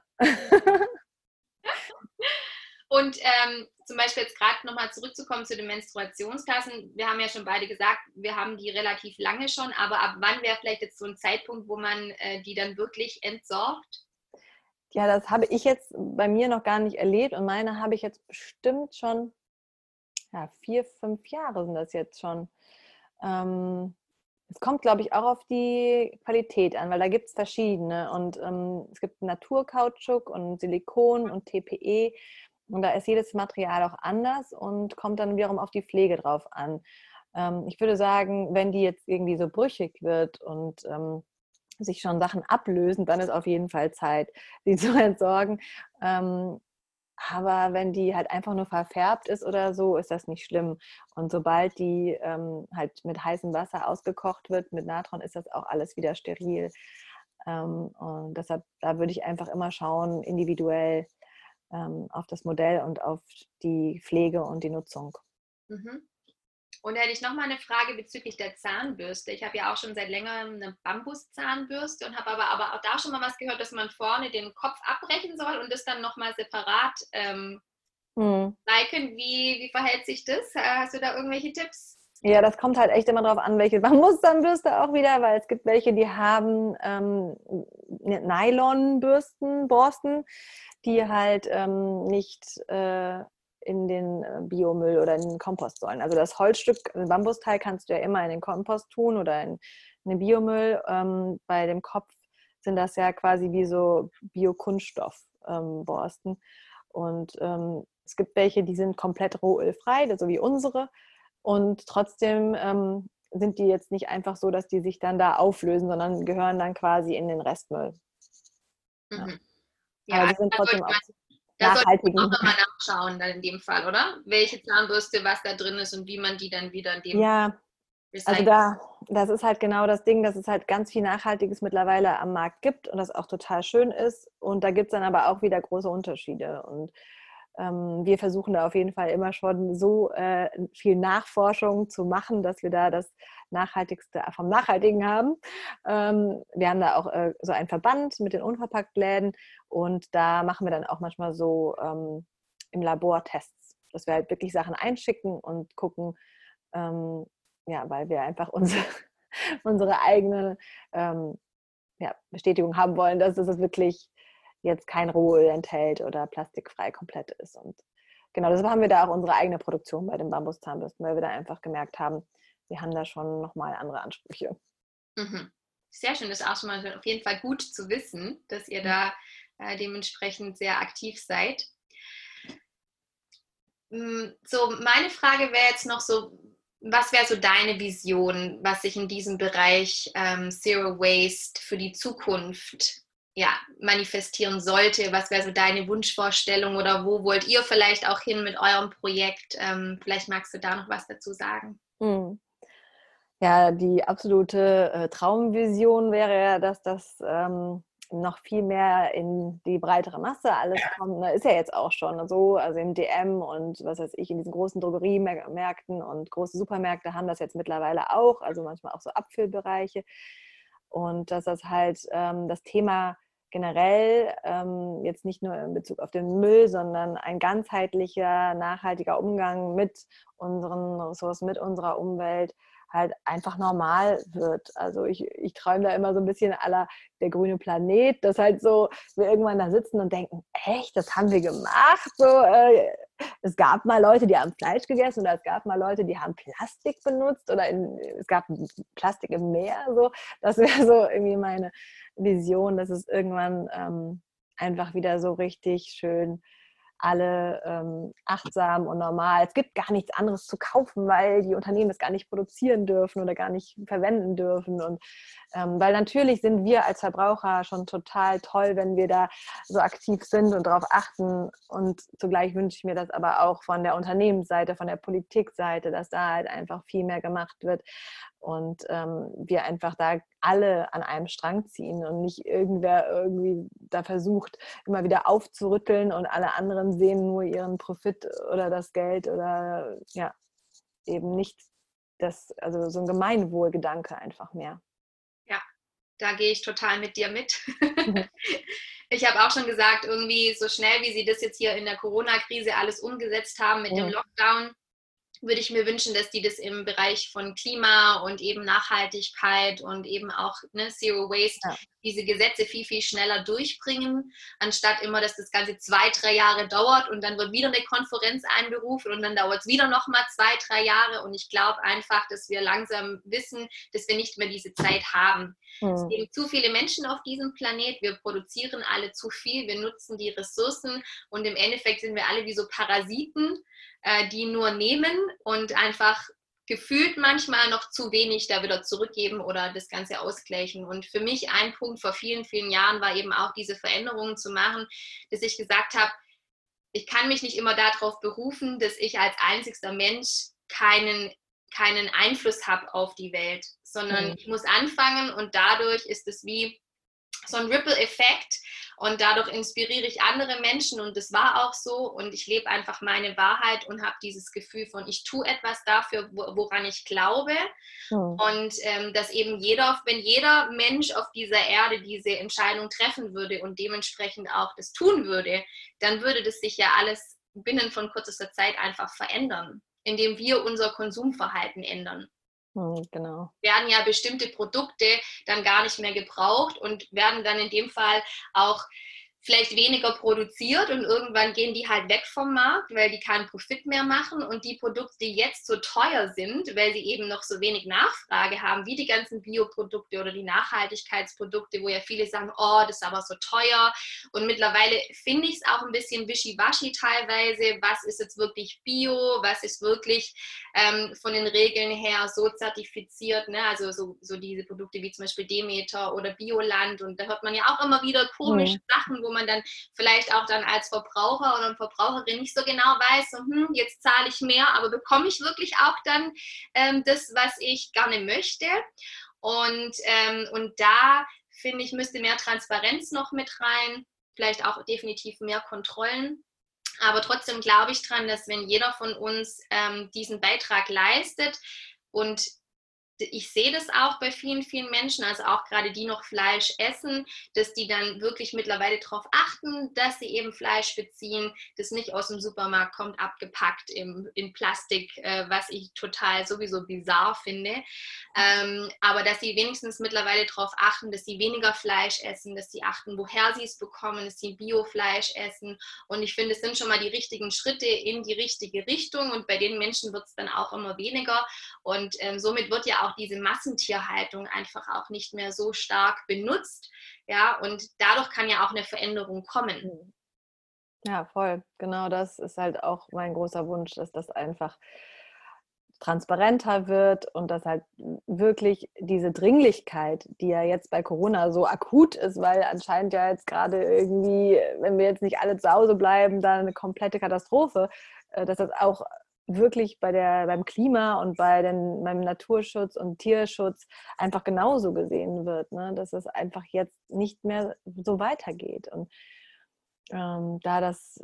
Und ähm, zum Beispiel jetzt gerade nochmal zurückzukommen zu den Menstruationstassen. Wir haben ja schon beide gesagt, wir haben die relativ lange schon, aber ab wann wäre vielleicht jetzt so ein Zeitpunkt, wo man äh, die dann wirklich entsorgt? Ja, das habe ich jetzt bei mir noch gar nicht erlebt und meine habe ich jetzt bestimmt schon, ja, vier, fünf Jahre sind das jetzt schon. Ähm, es kommt, glaube ich, auch auf die Qualität an, weil da gibt es verschiedene. Und ähm, es gibt Naturkautschuk und Silikon und TPE. Und da ist jedes Material auch anders und kommt dann wiederum auf die Pflege drauf an. Ähm, ich würde sagen, wenn die jetzt irgendwie so brüchig wird und ähm, sich schon Sachen ablösen, dann ist auf jeden Fall Zeit, sie zu entsorgen. Ähm, aber wenn die halt einfach nur verfärbt ist oder so, ist das nicht schlimm. Und sobald die ähm, halt mit heißem Wasser ausgekocht wird, mit Natron, ist das auch alles wieder steril. Ähm, und deshalb, da würde ich einfach immer schauen, individuell, auf das Modell und auf die Pflege und die Nutzung. Mhm. Und da hätte ich nochmal eine Frage bezüglich der Zahnbürste. Ich habe ja auch schon seit längerem eine Bambuszahnbürste und habe aber, aber auch da schon mal was gehört, dass man vorne den Kopf abbrechen soll und das dann nochmal separat ähm, hm. liken. Wie, wie verhält sich das? Hast du da irgendwelche Tipps? Ja, das kommt halt echt immer darauf an, welche Bambuszahnbürste auch wieder, weil es gibt welche, die haben ähm, Nylonbürsten, Borsten die halt ähm, nicht äh, in den äh, Biomüll oder in den Kompost sollen. Also das Holzstück, ein Bambusteil kannst du ja immer in den Kompost tun oder in, in den Biomüll. Ähm, bei dem Kopf sind das ja quasi wie so Biokunststoffborsten. Ähm, und ähm, es gibt welche, die sind komplett rohölfrei, so wie unsere. Und trotzdem ähm, sind die jetzt nicht einfach so, dass die sich dann da auflösen, sondern gehören dann quasi in den Restmüll. Mhm. Ja. Ja, aber die sind trotzdem auch da nachhaltigen. auch nochmal nachschauen dann in dem Fall, oder? Welche Zahnbürste, was da drin ist und wie man die dann wieder in dem Ja, also da, das ist halt genau das Ding, dass es halt ganz viel Nachhaltiges mittlerweile am Markt gibt und das auch total schön ist. Und da gibt es dann aber auch wieder große Unterschiede. Und wir versuchen da auf jeden Fall immer schon so äh, viel Nachforschung zu machen, dass wir da das Nachhaltigste vom Nachhaltigen haben. Ähm, wir haben da auch äh, so einen Verband mit den Unverpacktläden und da machen wir dann auch manchmal so ähm, im Labor Tests, dass wir halt wirklich Sachen einschicken und gucken, ähm, ja, weil wir einfach unsere, unsere eigene ähm, ja, Bestätigung haben wollen, dass es wirklich jetzt kein Rohöl enthält oder plastikfrei komplett ist. Und genau, deshalb haben wir da auch unsere eigene Produktion bei den Bambuszahnbürsten, weil wir da einfach gemerkt haben, wir haben da schon nochmal andere Ansprüche. Mhm. Sehr schön, das ist auch schon mal auf jeden Fall gut zu wissen, dass ihr da äh, dementsprechend sehr aktiv seid. Hm, so, meine Frage wäre jetzt noch so, was wäre so deine Vision, was sich in diesem Bereich ähm, Zero Waste für die Zukunft ja, manifestieren sollte? Was wäre so deine Wunschvorstellung oder wo wollt ihr vielleicht auch hin mit eurem Projekt? Ähm, vielleicht magst du da noch was dazu sagen. Hm. Ja, die absolute äh, Traumvision wäre ja, dass das ähm, noch viel mehr in die breitere Masse alles kommt. Das ist ja jetzt auch schon so, also im DM und was weiß ich, in diesen großen Drogeriemärkten und große Supermärkte haben das jetzt mittlerweile auch, also manchmal auch so Abfüllbereiche. Und dass das halt ähm, das Thema generell ähm, jetzt nicht nur in Bezug auf den Müll, sondern ein ganzheitlicher, nachhaltiger Umgang mit unseren Ressourcen, mit unserer Umwelt halt einfach normal wird. Also ich, ich träume da immer so ein bisschen aller der grüne Planet, dass halt so wir irgendwann da sitzen und denken, echt, das haben wir gemacht. So, äh, es gab mal Leute, die haben Fleisch gegessen oder es gab mal Leute, die haben Plastik benutzt oder in, es gab Plastik im Meer. So, das wäre so irgendwie meine Vision, dass es irgendwann ähm, einfach wieder so richtig schön alle ähm, achtsam und normal. Es gibt gar nichts anderes zu kaufen, weil die Unternehmen es gar nicht produzieren dürfen oder gar nicht verwenden dürfen. Und ähm, weil natürlich sind wir als Verbraucher schon total toll, wenn wir da so aktiv sind und darauf achten. Und zugleich wünsche ich mir das aber auch von der Unternehmensseite, von der Politikseite, dass da halt einfach viel mehr gemacht wird und ähm, wir einfach da alle an einem Strang ziehen und nicht irgendwer irgendwie da versucht, immer wieder aufzurütteln und alle anderen sehen nur ihren Profit oder das Geld oder ja, eben nicht das, also so ein Gemeinwohlgedanke einfach mehr. Ja, da gehe ich total mit dir mit. Mhm. ich habe auch schon gesagt, irgendwie so schnell, wie sie das jetzt hier in der Corona-Krise alles umgesetzt haben mit mhm. dem Lockdown, würde ich mir wünschen, dass die das im Bereich von Klima und eben Nachhaltigkeit und eben auch ne, Zero Waste ja. diese Gesetze viel, viel schneller durchbringen, anstatt immer, dass das Ganze zwei, drei Jahre dauert und dann wird wieder eine Konferenz einberufen und dann dauert es wieder nochmal zwei, drei Jahre. Und ich glaube einfach, dass wir langsam wissen, dass wir nicht mehr diese Zeit haben. Mhm. Es leben zu viele Menschen auf diesem Planet, wir produzieren alle zu viel, wir nutzen die Ressourcen und im Endeffekt sind wir alle wie so Parasiten äh, die nur nehmen und einfach gefühlt manchmal noch zu wenig da wieder zurückgeben oder das Ganze ausgleichen. Und für mich ein Punkt vor vielen, vielen Jahren war eben auch diese Veränderungen zu machen, dass ich gesagt habe, ich kann mich nicht immer darauf berufen, dass ich als einzigster Mensch keinen, keinen Einfluss habe auf die Welt, sondern mhm. ich muss anfangen und dadurch ist es wie so ein Ripple-Effekt und dadurch inspiriere ich andere Menschen und das war auch so und ich lebe einfach meine Wahrheit und habe dieses Gefühl von, ich tue etwas dafür, woran ich glaube mhm. und ähm, dass eben jeder, wenn jeder Mensch auf dieser Erde diese Entscheidung treffen würde und dementsprechend auch das tun würde, dann würde das sich ja alles binnen von kürzester Zeit einfach verändern, indem wir unser Konsumverhalten ändern. Hm, genau. Werden ja bestimmte Produkte dann gar nicht mehr gebraucht und werden dann in dem Fall auch vielleicht weniger produziert und irgendwann gehen die halt weg vom Markt, weil die keinen Profit mehr machen und die Produkte, die jetzt so teuer sind, weil sie eben noch so wenig Nachfrage haben, wie die ganzen Bioprodukte oder die Nachhaltigkeitsprodukte, wo ja viele sagen, oh, das ist aber so teuer und mittlerweile finde ich es auch ein bisschen wischiwaschi teilweise, was ist jetzt wirklich Bio, was ist wirklich ähm, von den Regeln her so zertifiziert, ne? also so, so diese Produkte wie zum Beispiel Demeter oder Bioland und da hört man ja auch immer wieder komische mhm. Sachen, wo man dann vielleicht auch dann als Verbraucher oder Verbraucherin nicht so genau weiß, so, hm, jetzt zahle ich mehr, aber bekomme ich wirklich auch dann ähm, das, was ich gerne möchte? Und, ähm, und da finde ich, müsste mehr Transparenz noch mit rein, vielleicht auch definitiv mehr Kontrollen Aber trotzdem glaube ich dran, dass wenn jeder von uns ähm, diesen Beitrag leistet und ich sehe das auch bei vielen, vielen Menschen, also auch gerade die noch Fleisch essen, dass die dann wirklich mittlerweile darauf achten, dass sie eben Fleisch beziehen, das nicht aus dem Supermarkt kommt, abgepackt im, in Plastik, äh, was ich total sowieso bizarr finde. Ähm, aber dass sie wenigstens mittlerweile darauf achten, dass sie weniger Fleisch essen, dass sie achten, woher sie es bekommen, dass sie Biofleisch essen. Und ich finde, es sind schon mal die richtigen Schritte in die richtige Richtung. Und bei den Menschen wird es dann auch immer weniger. Und ähm, somit wird ja auch diese Massentierhaltung einfach auch nicht mehr so stark benutzt. Ja, und dadurch kann ja auch eine Veränderung kommen. Mhm. Ja, voll. Genau das ist halt auch mein großer Wunsch, dass das einfach transparenter wird und dass halt wirklich diese Dringlichkeit, die ja jetzt bei Corona so akut ist, weil anscheinend ja jetzt gerade irgendwie, wenn wir jetzt nicht alle zu Hause bleiben, dann eine komplette Katastrophe, äh, dass das auch wirklich bei der, beim Klima und bei den, beim Naturschutz und Tierschutz einfach genauso gesehen wird, ne? dass es einfach jetzt nicht mehr so weitergeht. Und ähm, da das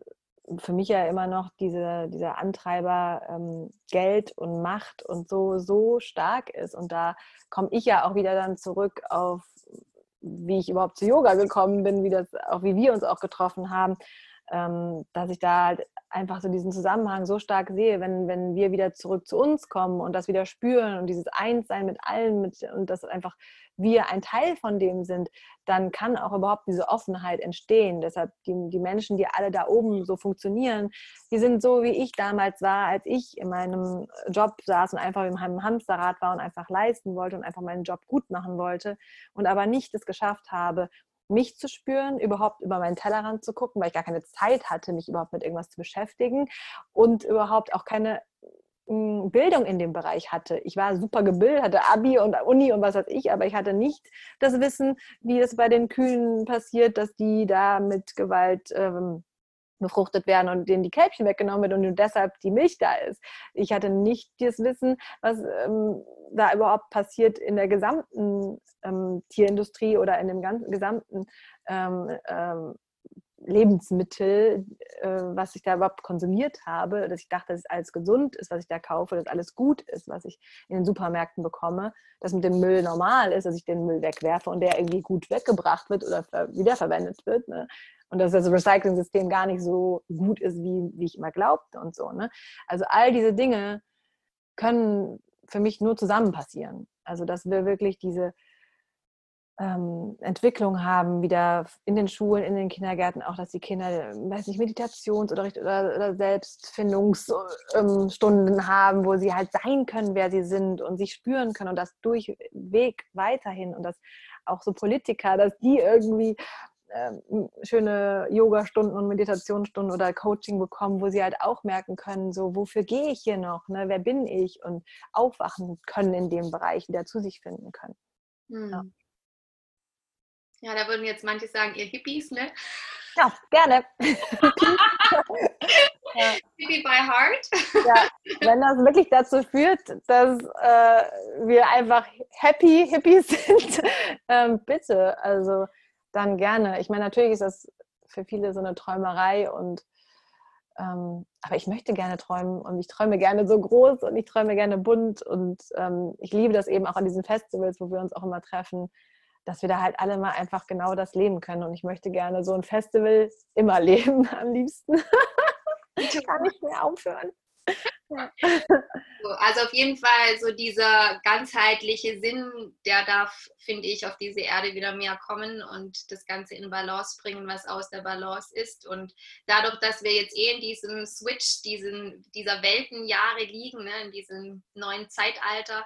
für mich ja immer noch diese, dieser Antreiber ähm, Geld und Macht und so, so stark ist. Und da komme ich ja auch wieder dann zurück auf, wie ich überhaupt zu Yoga gekommen bin, wie das, auch wie wir uns auch getroffen haben, dass ich da halt einfach so diesen Zusammenhang so stark sehe, wenn, wenn wir wieder zurück zu uns kommen und das wieder spüren und dieses Einssein mit allen mit, und dass einfach wir ein Teil von dem sind, dann kann auch überhaupt diese Offenheit entstehen. Deshalb die, die Menschen, die alle da oben so funktionieren, die sind so, wie ich damals war, als ich in meinem Job saß und einfach in meinem Hamsterrad war und einfach leisten wollte und einfach meinen Job gut machen wollte und aber nicht es geschafft habe, mich zu spüren, überhaupt über meinen Tellerrand zu gucken, weil ich gar keine Zeit hatte, mich überhaupt mit irgendwas zu beschäftigen und überhaupt auch keine hm, Bildung in dem Bereich hatte. Ich war super gebildet, hatte Abi und Uni und was weiß ich, aber ich hatte nicht das Wissen, wie es bei den Kühen passiert, dass die da mit Gewalt ähm, befruchtet werden und denen die Kälbchen weggenommen wird und deshalb die Milch da ist. Ich hatte nicht das Wissen, was ähm, da überhaupt passiert in der gesamten ähm, Tierindustrie oder in dem ganzen gesamten ähm, ähm Lebensmittel, äh, was ich da überhaupt konsumiert habe, dass ich dachte, dass alles gesund ist, was ich da kaufe, dass alles gut ist, was ich in den Supermärkten bekomme, dass mit dem Müll normal ist, dass ich den Müll wegwerfe und der irgendwie gut weggebracht wird oder wiederverwendet wird. Ne? und dass das Recycling-System gar nicht so gut ist, wie, wie ich immer glaubte und so. Ne? Also all diese Dinge können für mich nur zusammen passieren. Also dass wir wirklich diese ähm, Entwicklung haben, wieder in den Schulen, in den Kindergärten, auch dass die Kinder, weiß nicht, Meditations- oder, oder, oder Selbstfindungsstunden ähm, haben, wo sie halt sein können, wer sie sind und sich spüren können und das durchweg weiterhin und dass auch so Politiker, dass die irgendwie ähm, schöne Yoga-Stunden und Meditationsstunden oder Coaching bekommen, wo sie halt auch merken können, so wofür gehe ich hier noch, ne? wer bin ich und aufwachen können in dem Bereich, wieder zu sich finden können. Hm. Ja. ja. da würden jetzt manche sagen, ihr Hippies, ne? Ja, gerne. Hippie by heart. ja, wenn das wirklich dazu führt, dass äh, wir einfach happy Hippies sind, ähm, bitte. Also dann gerne. Ich meine, natürlich ist das für viele so eine Träumerei und ähm, aber ich möchte gerne träumen und ich träume gerne so groß und ich träume gerne bunt und ähm, ich liebe das eben auch an diesen Festivals, wo wir uns auch immer treffen, dass wir da halt alle mal einfach genau das leben können und ich möchte gerne so ein Festival immer leben am liebsten. ich kann nicht mehr aufhören. Also auf jeden Fall so dieser ganzheitliche Sinn, der darf, finde ich, auf diese Erde wieder mehr kommen und das Ganze in Balance bringen, was aus der Balance ist. Und dadurch, dass wir jetzt eh in diesem Switch, diesen, dieser Weltenjahre liegen, ne, in diesem neuen Zeitalter,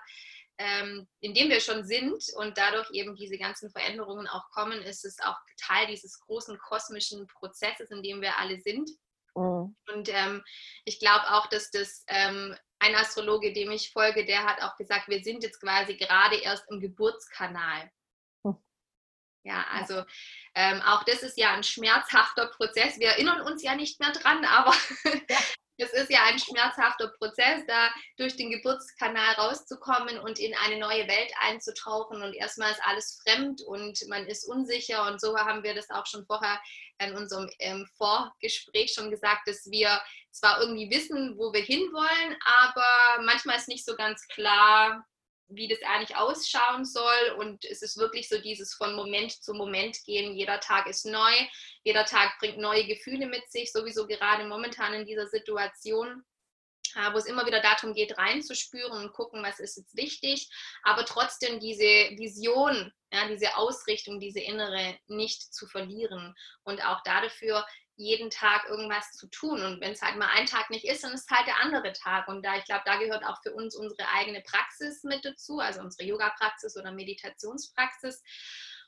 ähm, in dem wir schon sind und dadurch eben diese ganzen Veränderungen auch kommen, ist es auch Teil dieses großen kosmischen Prozesses, in dem wir alle sind. Mhm. Und ähm, ich glaube auch, dass das ähm, ein Astrologe, dem ich folge, der hat auch gesagt, wir sind jetzt quasi gerade erst im Geburtskanal. Mhm. Ja, also ähm, auch das ist ja ein schmerzhafter Prozess. Wir erinnern uns ja nicht mehr dran, aber es ist ja ein schmerzhafter Prozess, da durch den Geburtskanal rauszukommen und in eine neue Welt einzutauchen. Und erstmal ist alles fremd und man ist unsicher. Und so haben wir das auch schon vorher in unserem ähm, Vorgespräch schon gesagt, dass wir zwar irgendwie wissen, wo wir hinwollen, aber manchmal ist nicht so ganz klar, wie das eigentlich ausschauen soll. Und es ist wirklich so dieses von Moment zu Moment gehen. Jeder Tag ist neu, jeder Tag bringt neue Gefühle mit sich, sowieso gerade momentan in dieser Situation wo es immer wieder darum geht, reinzuspüren und gucken, was ist jetzt wichtig, aber trotzdem diese Vision, ja, diese Ausrichtung, diese innere nicht zu verlieren und auch dafür jeden Tag irgendwas zu tun. Und wenn es halt mal ein Tag nicht ist, dann ist halt der andere Tag. Und da, ich glaube, da gehört auch für uns unsere eigene Praxis mit dazu, also unsere Yoga-Praxis oder Meditationspraxis.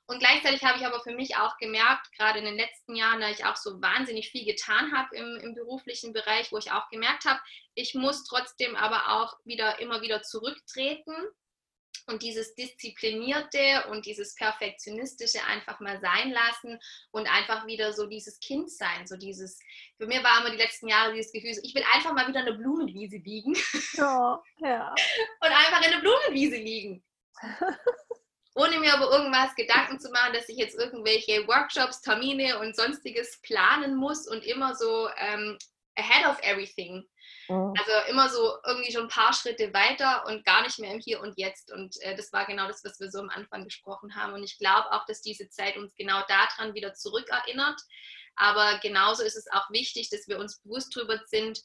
Und gleichzeitig habe ich aber für mich auch gemerkt, gerade in den letzten Jahren, da ich auch so wahnsinnig viel getan habe im, im beruflichen Bereich, wo ich auch gemerkt habe, ich muss trotzdem aber auch wieder immer wieder zurücktreten und dieses Disziplinierte und dieses Perfektionistische einfach mal sein lassen und einfach wieder so dieses Kind sein, so dieses, für mich war immer die letzten Jahre dieses Gefühl, ich will einfach mal wieder eine Blumenwiese liegen. Oh, ja. und einfach in eine Blumenwiese liegen. Ohne mir aber irgendwas Gedanken zu machen, dass ich jetzt irgendwelche Workshops, Termine und sonstiges planen muss und immer so ähm, ahead of everything. Also immer so irgendwie schon ein paar Schritte weiter und gar nicht mehr im Hier und Jetzt. Und äh, das war genau das, was wir so am Anfang gesprochen haben. Und ich glaube auch, dass diese Zeit uns genau daran wieder zurückerinnert. Aber genauso ist es auch wichtig, dass wir uns bewusst darüber sind,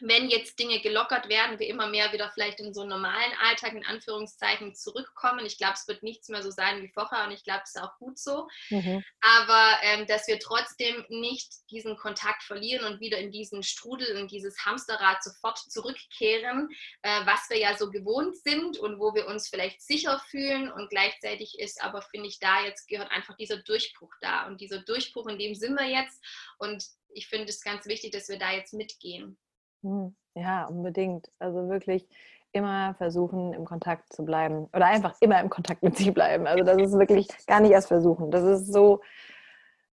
wenn jetzt Dinge gelockert werden, wir immer mehr wieder vielleicht in so einen normalen Alltag in Anführungszeichen zurückkommen. Ich glaube, es wird nichts mehr so sein wie vorher und ich glaube, es ist auch gut so. Mhm. Aber ähm, dass wir trotzdem nicht diesen Kontakt verlieren und wieder in diesen Strudel, in dieses Hamsterrad sofort zurückkehren, äh, was wir ja so gewohnt sind und wo wir uns vielleicht sicher fühlen. Und gleichzeitig ist aber, finde ich, da jetzt gehört einfach dieser Durchbruch da. Und dieser Durchbruch, in dem sind wir jetzt. Und ich finde es ganz wichtig, dass wir da jetzt mitgehen. Hm, ja, unbedingt. Also wirklich immer versuchen, im Kontakt zu bleiben. Oder einfach immer im Kontakt mit sich bleiben. Also das ist wirklich gar nicht erst versuchen. Das ist so,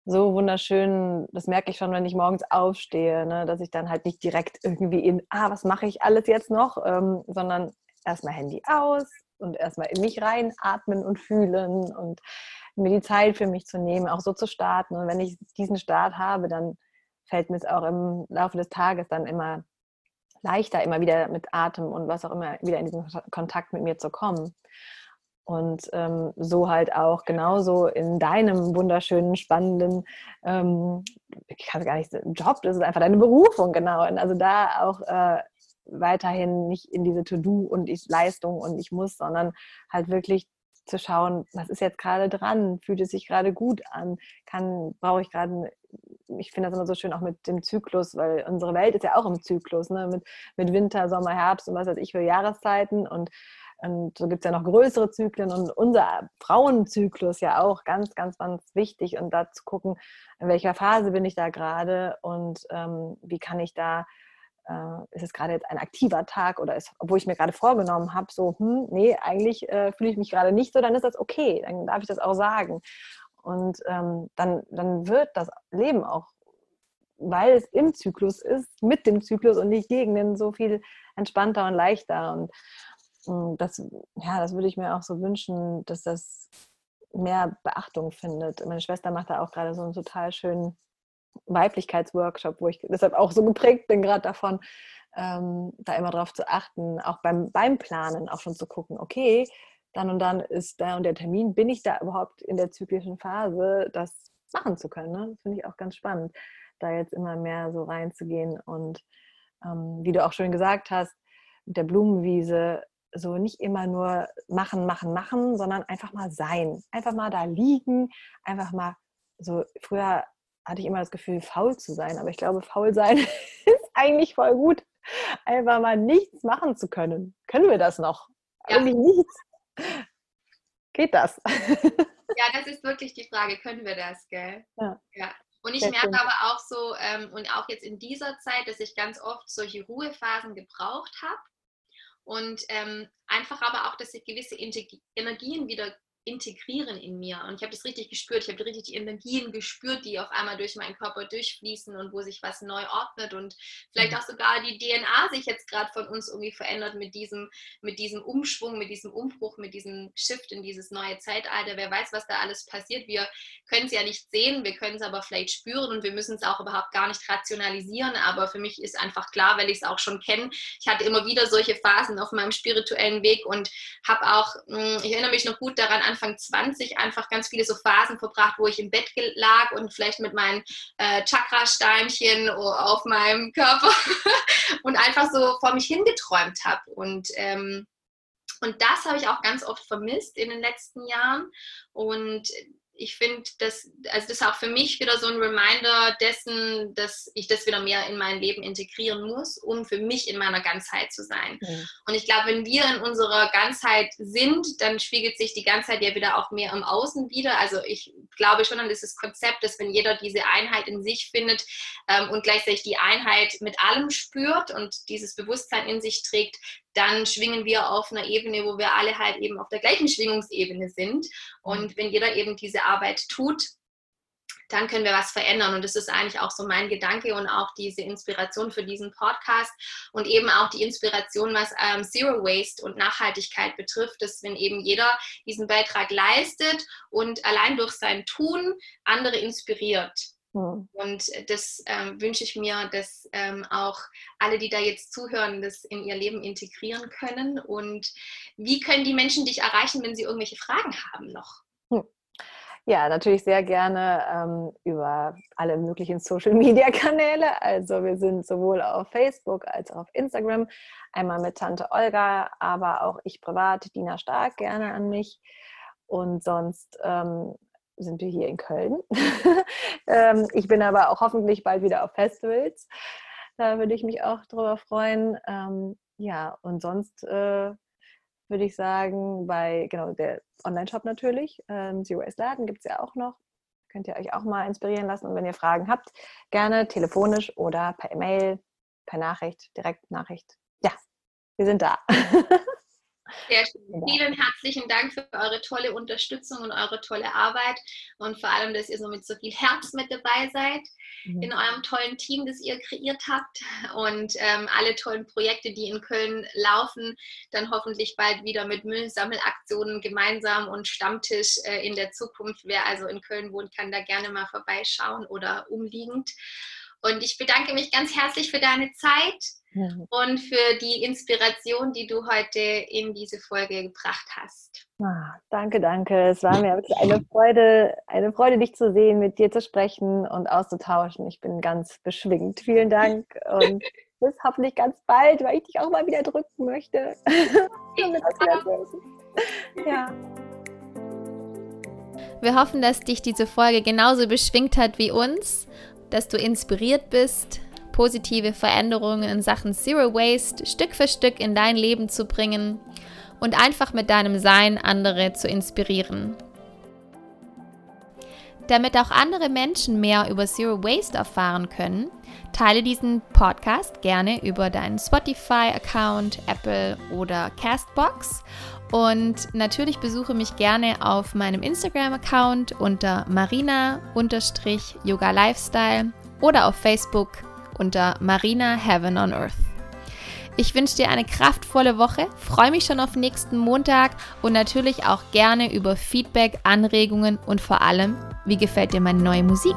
so wunderschön. Das merke ich schon, wenn ich morgens aufstehe, ne? dass ich dann halt nicht direkt irgendwie in, ah, was mache ich alles jetzt noch, ähm, sondern erstmal Handy aus und erstmal in mich reinatmen und fühlen und mir die Zeit für mich zu nehmen, auch so zu starten. Und wenn ich diesen Start habe, dann fällt mir es auch im Laufe des Tages dann immer leichter, immer wieder mit Atem und was auch immer wieder in diesen Kontakt mit mir zu kommen. Und ähm, so halt auch genauso in deinem wunderschönen, spannenden, ähm, ich kann es gar nicht, Job, das ist einfach deine Berufung, genau. Und also da auch äh, weiterhin nicht in diese To-Do und ich Leistung und ich muss, sondern halt wirklich zu schauen, was ist jetzt gerade dran, fühlt es sich gerade gut an, kann, brauche ich gerade, ich finde das immer so schön auch mit dem Zyklus, weil unsere Welt ist ja auch im Zyklus, ne? mit, mit Winter, Sommer, Herbst und was weiß ich für Jahreszeiten und, und so gibt es ja noch größere Zyklen und unser Frauenzyklus ja auch ganz, ganz, ganz wichtig und da zu gucken, in welcher Phase bin ich da gerade und ähm, wie kann ich da äh, ist es gerade jetzt ein aktiver Tag oder ist, obwohl ich mir gerade vorgenommen habe, so, hm, nee, eigentlich äh, fühle ich mich gerade nicht so, dann ist das okay, dann darf ich das auch sagen. Und ähm, dann, dann wird das Leben auch, weil es im Zyklus ist, mit dem Zyklus und nicht gegen den, so viel entspannter und leichter. Und, und hm, das, ja, das würde ich mir auch so wünschen, dass das mehr Beachtung findet. Meine Schwester macht da auch gerade so einen total schönen Weiblichkeitsworkshop, wo ich deshalb auch so geprägt bin, gerade davon, ähm, da immer drauf zu achten, auch beim, beim Planen auch schon zu gucken, okay, dann und dann ist da und der Termin, bin ich da überhaupt in der zyklischen Phase, das machen zu können. Ne? Das finde ich auch ganz spannend, da jetzt immer mehr so reinzugehen und ähm, wie du auch schon gesagt hast, mit der Blumenwiese so nicht immer nur machen, machen, machen, sondern einfach mal sein. Einfach mal da liegen, einfach mal so, früher hatte ich immer das Gefühl, faul zu sein. Aber ich glaube, faul sein ist eigentlich voll gut, einfach mal nichts machen zu können. Können wir das noch? Ja. Eigentlich nichts. Geht das? Ja, das ist wirklich die Frage, können wir das, gell? Ja. ja. Und ich merke aber auch so, ähm, und auch jetzt in dieser Zeit, dass ich ganz oft solche Ruhephasen gebraucht habe. Und ähm, einfach aber auch, dass ich gewisse Energien wieder integrieren in mir. Und ich habe das richtig gespürt. Ich habe richtig die Energien gespürt, die auf einmal durch meinen Körper durchfließen und wo sich was neu ordnet und vielleicht mhm. auch sogar die DNA sich jetzt gerade von uns irgendwie verändert mit diesem, mit diesem Umschwung, mit diesem Umbruch, mit diesem Shift in dieses neue Zeitalter. Wer weiß, was da alles passiert. Wir können es ja nicht sehen, wir können es aber vielleicht spüren und wir müssen es auch überhaupt gar nicht rationalisieren. Aber für mich ist einfach klar, weil ich es auch schon kenne. Ich hatte immer wieder solche Phasen auf meinem spirituellen Weg und habe auch, hm, ich erinnere mich noch gut daran, Anfang 20 einfach ganz viele so Phasen verbracht, wo ich im Bett lag und vielleicht mit meinen äh, Chakrasteinchen auf meinem Körper und einfach so vor mich hingeträumt habe. Und ähm, und das habe ich auch ganz oft vermisst in den letzten Jahren. Und ich finde, das, also das ist auch für mich wieder so ein Reminder dessen, dass ich das wieder mehr in mein Leben integrieren muss, um für mich in meiner Ganzheit zu sein. Mhm. Und ich glaube, wenn wir in unserer Ganzheit sind, dann spiegelt sich die Ganzheit ja wieder auch mehr im Außen wieder. Also ich glaube schon an dieses Konzept, dass wenn jeder diese Einheit in sich findet ähm, und gleichzeitig die Einheit mit allem spürt und dieses Bewusstsein in sich trägt, dann schwingen wir auf einer Ebene, wo wir alle halt eben auf der gleichen Schwingungsebene sind. Und wenn jeder eben diese Arbeit tut, dann können wir was verändern. Und das ist eigentlich auch so mein Gedanke und auch diese Inspiration für diesen Podcast und eben auch die Inspiration, was ähm, Zero Waste und Nachhaltigkeit betrifft, dass wenn eben jeder diesen Beitrag leistet und allein durch sein Tun andere inspiriert. Hm. Und das ähm, wünsche ich mir, dass ähm, auch alle, die da jetzt zuhören, das in ihr Leben integrieren können. Und wie können die Menschen dich erreichen, wenn sie irgendwelche Fragen haben noch? Hm. Ja, natürlich sehr gerne ähm, über alle möglichen Social-Media-Kanäle. Also wir sind sowohl auf Facebook als auch auf Instagram. Einmal mit Tante Olga, aber auch ich privat, Dina Stark, gerne an mich. Und sonst ähm, sind wir hier in Köln. ähm, ich bin aber auch hoffentlich bald wieder auf Festivals. Da würde ich mich auch drüber freuen. Ähm, ja, und sonst äh, würde ich sagen, bei genau der Online-Shop natürlich, ähm, Zero Waste Laden gibt es ja auch noch. Könnt ihr euch auch mal inspirieren lassen. Und wenn ihr Fragen habt, gerne telefonisch oder per E-Mail, per Nachricht, Direktnachricht. Ja, wir sind da. Sehr schön. Vielen herzlichen Dank für eure tolle Unterstützung und eure tolle Arbeit und vor allem, dass ihr so mit so viel Herz mit dabei seid mhm. in eurem tollen Team, das ihr kreiert habt und ähm, alle tollen Projekte, die in Köln laufen, dann hoffentlich bald wieder mit Müllsammelaktionen gemeinsam und Stammtisch äh, in der Zukunft. Wer also in Köln wohnt, kann da gerne mal vorbeischauen oder umliegend. Und ich bedanke mich ganz herzlich für deine Zeit mhm. und für die Inspiration, die du heute in diese Folge gebracht hast. Ah, danke, danke. Es war mir wirklich eine Freude, eine Freude, dich zu sehen, mit dir zu sprechen und auszutauschen. Ich bin ganz beschwingt. Vielen Dank und bis hoffentlich ganz bald, weil ich dich auch mal wieder drücken möchte. ja. Wir hoffen, dass dich diese Folge genauso beschwingt hat wie uns dass du inspiriert bist, positive Veränderungen in Sachen Zero Waste Stück für Stück in dein Leben zu bringen und einfach mit deinem Sein andere zu inspirieren. Damit auch andere Menschen mehr über Zero Waste erfahren können, teile diesen Podcast gerne über deinen Spotify-Account, Apple oder Castbox. Und natürlich besuche mich gerne auf meinem Instagram-Account unter marina-yoga lifestyle oder auf Facebook unter Marina Heaven on Earth. Ich wünsche dir eine kraftvolle Woche, freue mich schon auf nächsten Montag und natürlich auch gerne über Feedback, Anregungen und vor allem, wie gefällt dir meine neue Musik?